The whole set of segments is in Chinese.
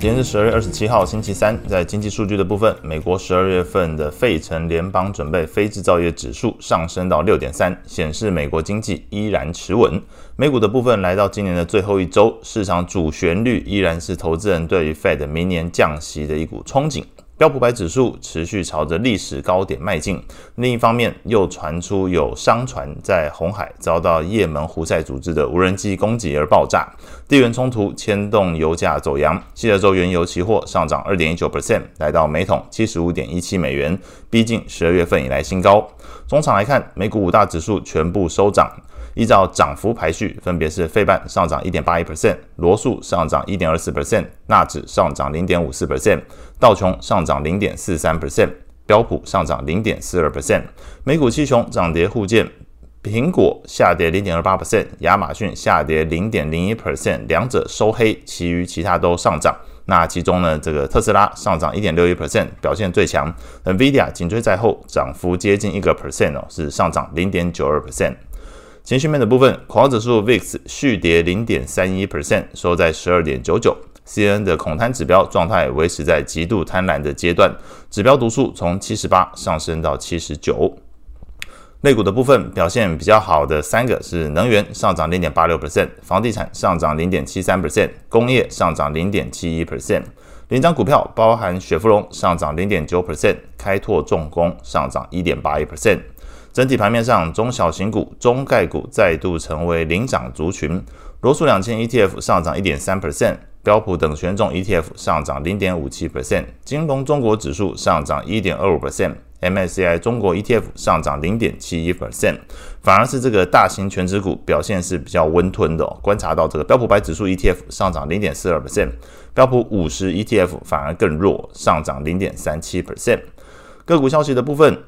今天是十二月二十七号，星期三。在经济数据的部分，美国十二月份的费城联邦准备非制造业指数上升到六点三，显示美国经济依然持稳。美股的部分来到今年的最后一周，市场主旋律依然是投资人对于 Fed 明年降息的一股憧憬。标普百指数持续朝着历史高点迈进，另一方面又传出有商船在红海遭到也门胡塞组织的无人机攻击而爆炸，地缘冲突牵动油价走扬，西德州原油期货上涨二点一九 percent，来到每桶七十五点一七美元，逼近十二月份以来新高。终场来看，美股五大指数全部收涨。依照涨幅排序，分别是费半上涨一点八一 percent，罗素上涨一点二四 percent，纳指上涨零点五四 percent，道琼上涨零点四三 percent，标普上涨零点四二 percent。美股七雄涨跌互见，苹果下跌零点二八 percent，亚马逊下跌零点零一 percent，两者收黑，其余其他都上涨。那其中呢，这个特斯拉上涨一点六一 percent，表现最强，NVIDIA 紧追在后，涨幅接近一个 percent 哦，是上涨零点九二 percent。情绪面的部分，恐慌指数 VIX 续跌零点三一 percent，收在十二点九九。CNN 的恐贪指标状态维持在极度贪婪的阶段，指标读数从七十八上升到七十九。类股的部分表现比较好的三个是能源上涨零点八六 percent，房地产上涨零点七三 percent，工业上涨零点七一 percent。领涨股票包含雪佛龙上涨零点九 percent，开拓重工上涨一点八一 percent。整体盘面上，中小型股、中概股再度成为领涨族群。罗素两千 ETF 上涨一点三 percent，标普等权重 ETF 上涨零点五七 percent，金融中国指数上涨一点二五 percent，MSCI 中国 ETF 上涨零点七一 percent。反而是这个大型全指股表现是比较温吞的哦。观察到这个标普白指数 ETF 上涨零点四二 percent，标普五十 ETF 反而更弱，上涨零点三七 percent。个股消息的部分。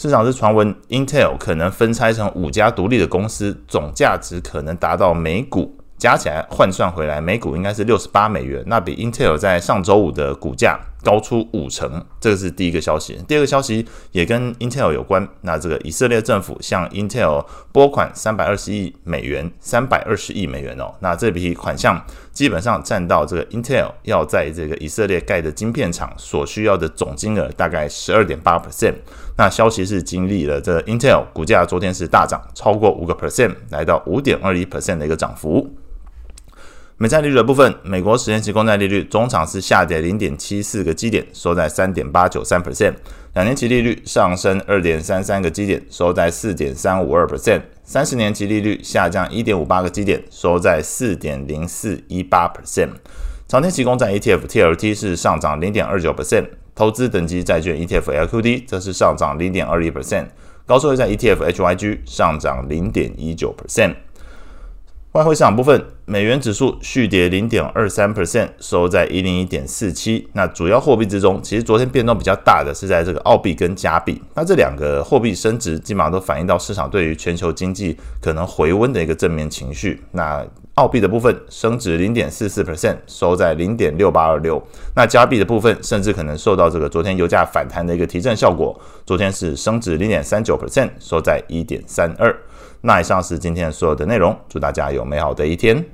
市场是传闻，Intel 可能分拆成五家独立的公司，总价值可能达到每股加起来换算回来，每股应该是六十八美元，那比 Intel 在上周五的股价高出五成，这个是第一个消息。第二个消息也跟 Intel 有关。那这个以色列政府向 Intel 拨款三百二十亿美元，三百二十亿美元哦。那这笔款项基本上占到这个 Intel 要在这个以色列盖的晶片厂所需要的总金额大概十二点八 percent。那消息是经历了这 Intel 股价昨天是大涨超过五个 percent，来到五点二一 percent 的一个涨幅。美债利率的部分，美国十年期公债利率中场是下跌零点七四个基点，收在三点八九三 percent；两年期利率上升二点三三个基点，收在四点三五二 percent；三十年期利率下降一点五八个基点，收在四点零四一八 percent。长天期公债 ETF TLT 是上涨零点二九 percent，投资等级债券 ETF LQD 则是上涨零点二一 percent，高收益债 ETF HYG 上涨零点一九 percent。外汇市场部分，美元指数续跌零点二三 percent，收在一零一点四七。那主要货币之中，其实昨天变动比较大的是在这个澳币跟加币。那这两个货币升值，基本上都反映到市场对于全球经济可能回温的一个正面情绪。那澳币的部分升值零点四四 percent，收在零点六八二六。那加币的部分，甚至可能受到这个昨天油价反弹的一个提振效果，昨天是升值零点三九 percent，收在一点三二。那以上是今天所有的内容，祝大家有美好的一天。